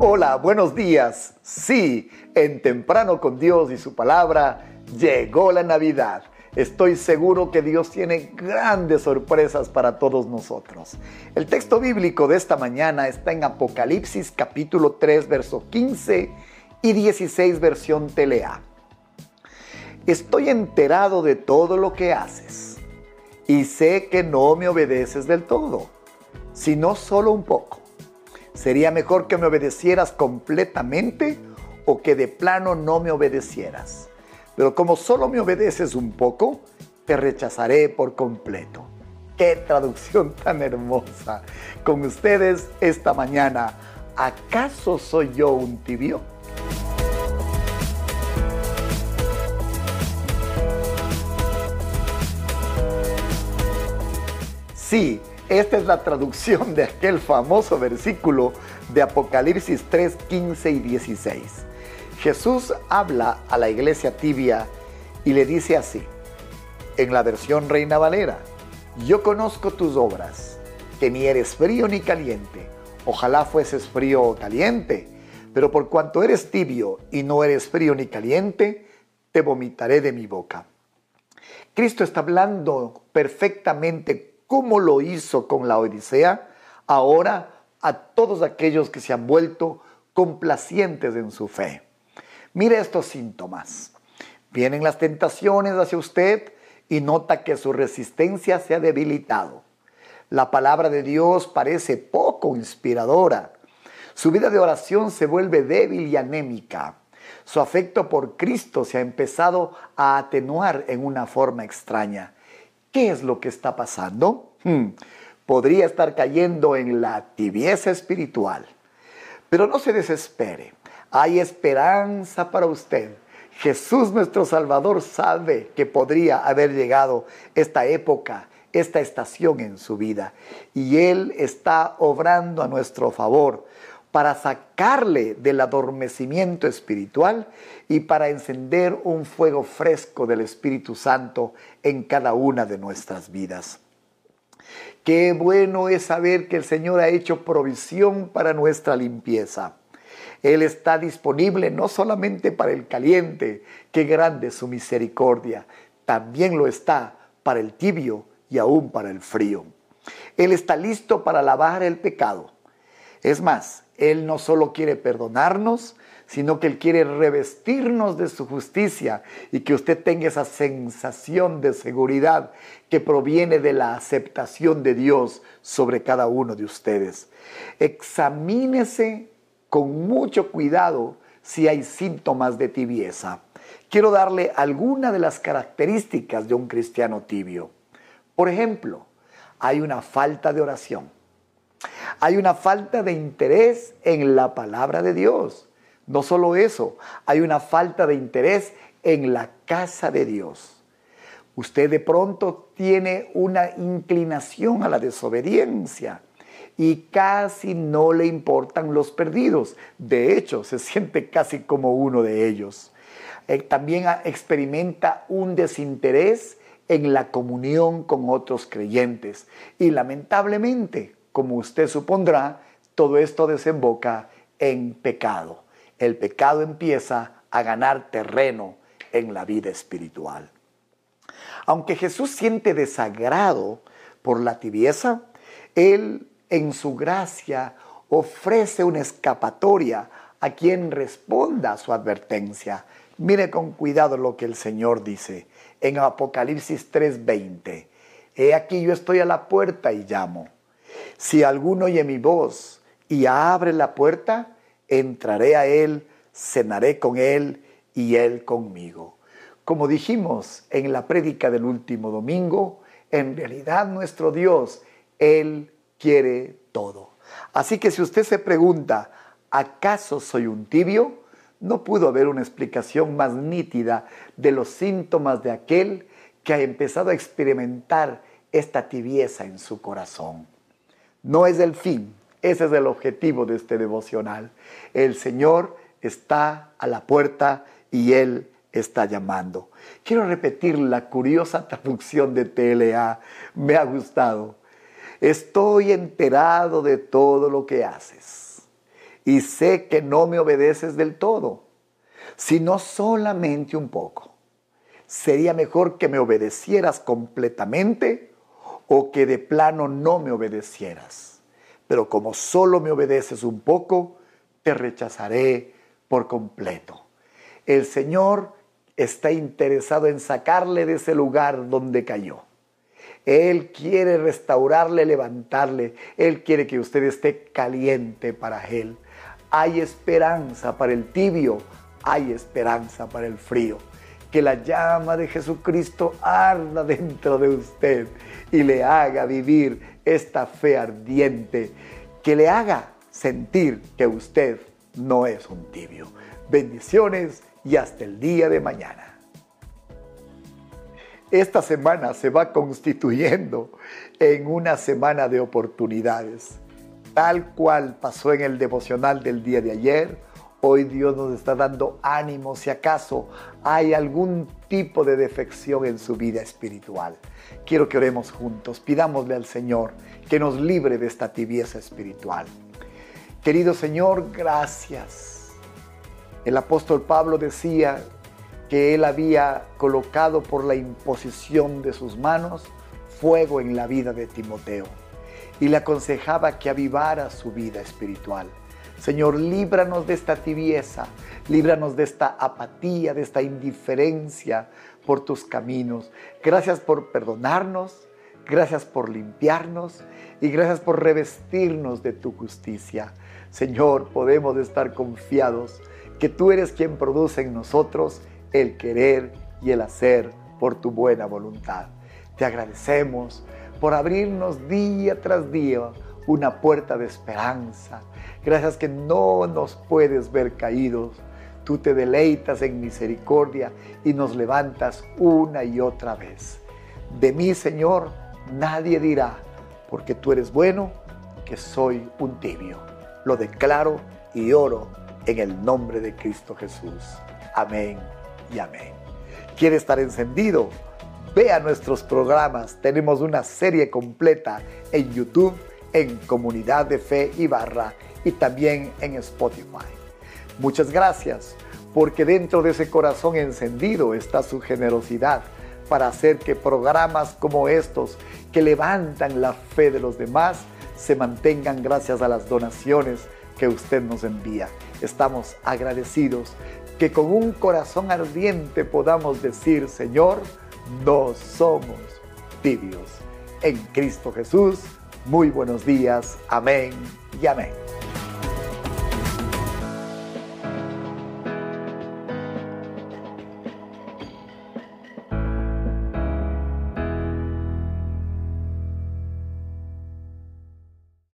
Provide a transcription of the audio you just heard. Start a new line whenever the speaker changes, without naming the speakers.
Hola, buenos días. Sí, en temprano con Dios y su palabra llegó la Navidad. Estoy seguro que Dios tiene grandes sorpresas para todos nosotros. El texto bíblico de esta mañana está en Apocalipsis capítulo 3, verso 15 y 16, versión Telea. Estoy enterado de todo lo que haces y sé que no me obedeces del todo, sino solo un poco. Sería mejor que me obedecieras completamente o que de plano no me obedecieras. Pero como solo me obedeces un poco, te rechazaré por completo. Qué traducción tan hermosa. Con ustedes esta mañana, ¿acaso soy yo un tibio? Sí, esta es la traducción de aquel famoso versículo de Apocalipsis 3, 15 y 16. Jesús habla a la iglesia tibia y le dice así, en la versión Reina Valera, yo conozco tus obras, que ni eres frío ni caliente, ojalá fueses frío o caliente, pero por cuanto eres tibio y no eres frío ni caliente, te vomitaré de mi boca. Cristo está hablando perfectamente como lo hizo con la Odisea, ahora a todos aquellos que se han vuelto complacientes en su fe. Mire estos síntomas. Vienen las tentaciones hacia usted y nota que su resistencia se ha debilitado. La palabra de Dios parece poco inspiradora. Su vida de oración se vuelve débil y anémica. Su afecto por Cristo se ha empezado a atenuar en una forma extraña. ¿Qué es lo que está pasando? Hmm, podría estar cayendo en la tibieza espiritual. Pero no se desespere. Hay esperanza para usted. Jesús nuestro Salvador sabe que podría haber llegado esta época, esta estación en su vida. Y Él está obrando a nuestro favor para sacarle del adormecimiento espiritual y para encender un fuego fresco del Espíritu Santo en cada una de nuestras vidas. Qué bueno es saber que el Señor ha hecho provisión para nuestra limpieza. Él está disponible no solamente para el caliente, qué grande su misericordia, también lo está para el tibio y aún para el frío. Él está listo para lavar el pecado. Es más, él no solo quiere perdonarnos, sino que Él quiere revestirnos de su justicia y que usted tenga esa sensación de seguridad que proviene de la aceptación de Dios sobre cada uno de ustedes. Examínese con mucho cuidado si hay síntomas de tibieza. Quiero darle alguna de las características de un cristiano tibio. Por ejemplo, hay una falta de oración hay una falta de interés en la palabra de Dios. No solo eso, hay una falta de interés en la casa de Dios. Usted de pronto tiene una inclinación a la desobediencia y casi no le importan los perdidos. De hecho, se siente casi como uno de ellos. Eh, también experimenta un desinterés en la comunión con otros creyentes y lamentablemente como usted supondrá, todo esto desemboca en pecado. El pecado empieza a ganar terreno en la vida espiritual. Aunque Jesús siente desagrado por la tibieza, Él en su gracia ofrece una escapatoria a quien responda a su advertencia. Mire con cuidado lo que el Señor dice en Apocalipsis 3:20. He aquí yo estoy a la puerta y llamo. Si alguno oye mi voz y abre la puerta, entraré a él, cenaré con él y él conmigo. Como dijimos en la prédica del último domingo, en realidad nuestro Dios, Él quiere todo. Así que si usted se pregunta, ¿acaso soy un tibio? No pudo haber una explicación más nítida de los síntomas de aquel que ha empezado a experimentar esta tibieza en su corazón no es el fin, ese es el objetivo de este devocional. El Señor está a la puerta y Él está llamando. Quiero repetir la curiosa traducción de TLA, me ha gustado. Estoy enterado de todo lo que haces y sé que no me obedeces del todo, sino solamente un poco. Sería mejor que me obedecieras completamente o que de plano no me obedecieras. Pero como solo me obedeces un poco, te rechazaré por completo. El Señor está interesado en sacarle de ese lugar donde cayó. Él quiere restaurarle, levantarle. Él quiere que usted esté caliente para Él. Hay esperanza para el tibio, hay esperanza para el frío. Que la llama de Jesucristo arda dentro de usted y le haga vivir esta fe ardiente. Que le haga sentir que usted no es un tibio. Bendiciones y hasta el día de mañana. Esta semana se va constituyendo en una semana de oportunidades. Tal cual pasó en el devocional del día de ayer, hoy Dios nos está dando ánimo si acaso hay algún tipo de defección en su vida espiritual. Quiero que oremos juntos, pidámosle al Señor que nos libre de esta tibieza espiritual. Querido Señor, gracias. El apóstol Pablo decía que él había colocado por la imposición de sus manos fuego en la vida de Timoteo y le aconsejaba que avivara su vida espiritual. Señor, líbranos de esta tibieza, líbranos de esta apatía, de esta indiferencia por tus caminos. Gracias por perdonarnos, gracias por limpiarnos y gracias por revestirnos de tu justicia. Señor, podemos estar confiados que tú eres quien produce en nosotros el querer y el hacer por tu buena voluntad. Te agradecemos por abrirnos día tras día una puerta de esperanza. Gracias que no nos puedes ver caídos. Tú te deleitas en misericordia y nos levantas una y otra vez. De mí, Señor, nadie dirá, porque tú eres bueno, que soy un tibio. Lo declaro y oro en el nombre de Cristo Jesús. Amén y amén. ¿Quiere estar encendido? Vea nuestros programas. Tenemos una serie completa en YouTube, en Comunidad de Fe y Barra y también en Spotify. Muchas gracias porque dentro de ese corazón encendido está su generosidad para hacer que programas como estos que levantan la fe de los demás se mantengan gracias a las donaciones que usted nos envía. Estamos agradecidos que con un corazón ardiente podamos decir, Señor, no somos tibios. En Cristo Jesús, muy buenos días. Amén y amén.